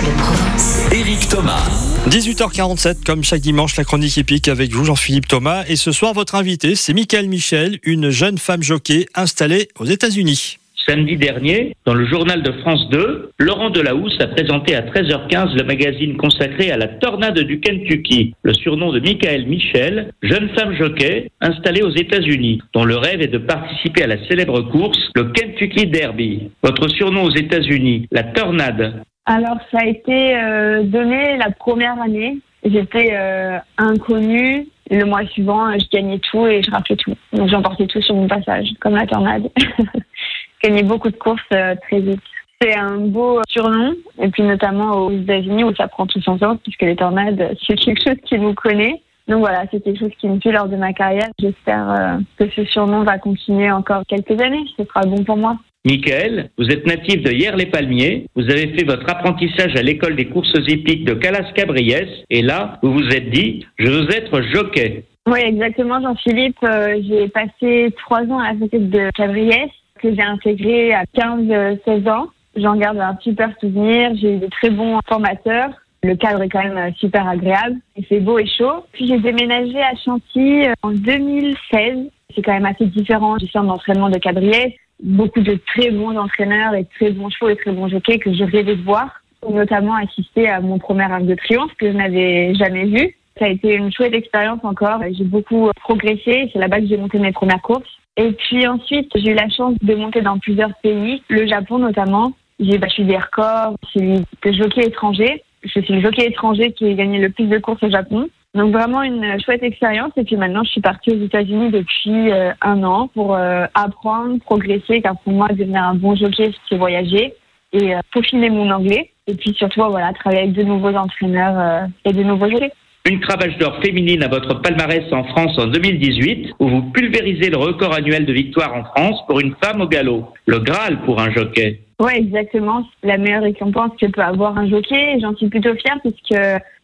Bleu Provence. Éric Thomas. 18h47, comme chaque dimanche, la chronique épique avec vous, Jean-Philippe Thomas. Et ce soir, votre invité, c'est Michael Michel, une jeune femme jockey installée aux États-Unis. Samedi dernier, dans le journal de France 2, Laurent Delahousse a présenté à 13h15 le magazine consacré à la tornade du Kentucky, le surnom de Michael Michel, jeune femme jockey installée aux États-Unis, dont le rêve est de participer à la célèbre course, le Kentucky Derby. Votre surnom aux États-Unis, la tornade, Alors, ça a été euh, donné la première année. J'étais euh, inconnue. Le mois suivant, je gagnais tout et je rappelais tout. Donc, j'emportais tout sur mon passage, comme la tornade. je gagnais beaucoup de courses euh, très vite. C'est un beau surnom, et puis notamment aux États-Unis où ça prend tout son sens, puisque les tornades, c'est quelque chose qui nous connaît. Donc voilà, c'est quelque chose qui me suit lors de ma carrière. J'espère euh, que ce surnom va continuer encore quelques années. Ce sera bon pour moi. Michael, vous êtes natif de Hier-les-Palmiers, vous avez fait votre apprentissage à l'école des courses hippiques de Calas-Cabriès, et là, vous vous êtes dit, je veux être jockey. Oui, exactement, Jean-Philippe. Euh, j'ai passé trois ans à la société de Cabriès, que j'ai intégré à 15-16 ans. J'en garde un super souvenir. J'ai eu de très bons formateurs. Le cadre est quand même euh, super agréable. Il fait beau et chaud. Puis j'ai déménagé à Chantilly euh, en 2016. C'est quand même assez différent du centre d'entraînement de Cabriès. Beaucoup de très bons entraîneurs et très bons chevaux et très bons jockeys que je rêvais de voir. Notamment assister à mon premier arc de triomphe que je n'avais jamais vu. Ça a été une chouette expérience encore. J'ai beaucoup progressé. C'est là-bas que j'ai monté mes premières courses. Et puis ensuite, j'ai eu la chance de monter dans plusieurs pays, le Japon notamment. J'ai battu des records, celui de jockey étranger. Je suis le jockey étranger qui a gagné le plus de courses au Japon. Donc vraiment une chouette expérience. Et puis maintenant, je suis partie aux États-Unis depuis euh, un an pour euh, apprendre, progresser, car pour moi, devenir un bon jockey, c'est voyager et euh, peaufiner mon anglais. Et puis surtout, voilà, travailler avec de nouveaux entraîneurs euh, et de nouveaux jockeys. Une cravache d'or féminine à votre palmarès en France en 2018, où vous pulvérisez le record annuel de victoire en France pour une femme au galop. Le Graal pour un jockey. Ouais, exactement. La meilleure récompense que peut avoir un jockey. J'en suis plutôt fière puisque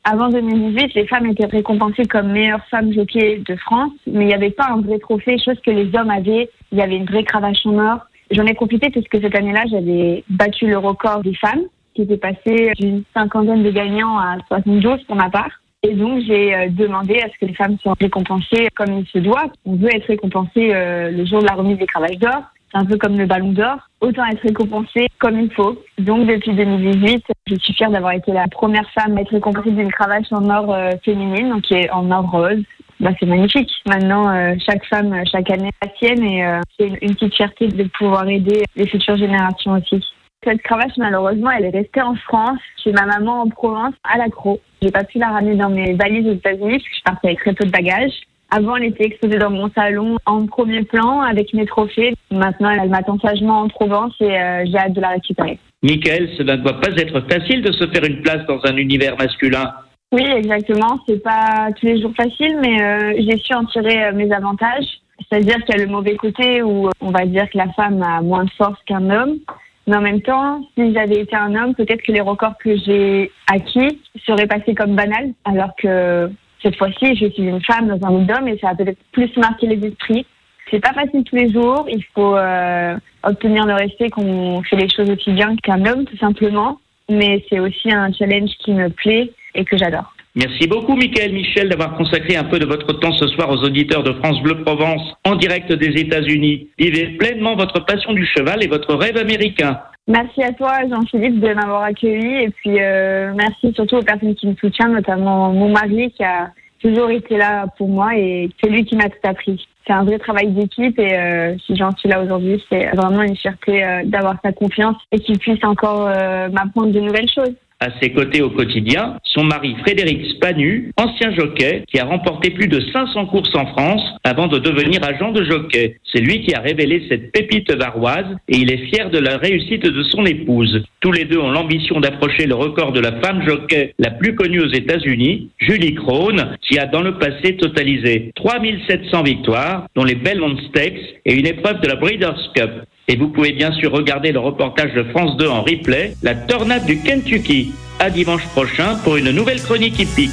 avant 2018, les femmes étaient récompensées comme meilleure femme jockey de France, mais il n'y avait pas un vrai trophée, chose que les hommes avaient. Il y avait une vraie cravache en or. J'en ai profité puisque cette année-là, j'avais battu le record des femmes, qui était passé d'une cinquantaine de gagnants à 72 pour ma part. Et donc, j'ai euh, demandé à ce que les femmes soient récompensées comme il se doit. On veut être récompensé euh, le jour de la remise des cravaches d'or. C'est un peu comme le ballon d'or. Autant être récompensé comme il faut. Donc, depuis 2018, je suis fière d'avoir été la première femme à être récompensée d'une cravache en or euh, féminine, donc qui est en or rose. Bah, c'est magnifique. Maintenant, euh, chaque femme, chaque année, la sienne, et euh, c'est une petite fierté de pouvoir aider les futures générations aussi. Cette cravache, malheureusement, elle est restée en France, chez ma maman en Provence, à l'accro. J'ai pas pu la ramener dans mes valises aux États-Unis parce que je partais avec très peu de bagages. Avant, elle était exposée dans mon salon en premier plan avec mes trophées. Maintenant, elle m'attend sagement en Provence et euh, j'ai hâte de la récupérer. Michael, cela ne doit pas être facile de se faire une place dans un univers masculin. Oui, exactement. C'est pas tous les jours facile, mais euh, j'ai su en tirer euh, mes avantages. C'est-à-dire qu'il y a le mauvais côté où on va dire que la femme a moins de force qu'un homme. Mais en même temps, si j'avais été un homme, peut-être que les records que j'ai acquis seraient passés comme banals, alors que cette fois-ci, je suis une femme dans un monde d'hommes et ça a peut-être plus marqué les esprits. C'est pas facile tous les jours. Il faut euh, obtenir le respect qu'on fait les choses aussi bien qu'un homme, tout simplement. Mais c'est aussi un challenge qui me plaît et que j'adore. Merci beaucoup, Michael Michel, d'avoir consacré un peu de votre temps ce soir aux auditeurs de France Bleu Provence en direct des États-Unis. Vivez pleinement votre passion du cheval et votre rêve américain. Merci à toi, Jean-Philippe, de m'avoir accueilli. Et puis, euh, merci surtout aux personnes qui me soutiennent, notamment mon mari qui a toujours été là pour moi et c'est lui qui m'a tout appris. C'est un vrai travail d'équipe et euh, si j'en suis là aujourd'hui, c'est vraiment une fierté euh, d'avoir sa confiance et qu'il puisse encore euh, m'apprendre de nouvelles choses. À ses côtés au quotidien, son mari Frédéric Spanu, ancien jockey, qui a remporté plus de 500 courses en France avant de devenir agent de jockey. C'est lui qui a révélé cette pépite varoise et il est fier de la réussite de son épouse. Tous les deux ont l'ambition d'approcher le record de la femme jockey la plus connue aux États-Unis, Julie Krohn, qui a dans le passé totalisé 3700 victoires, dont les Belmont Stakes et une épreuve de la Breeders' Cup. Et vous pouvez bien sûr regarder le reportage de France 2 en replay, la tornade du Kentucky. À dimanche prochain pour une nouvelle chronique hippique.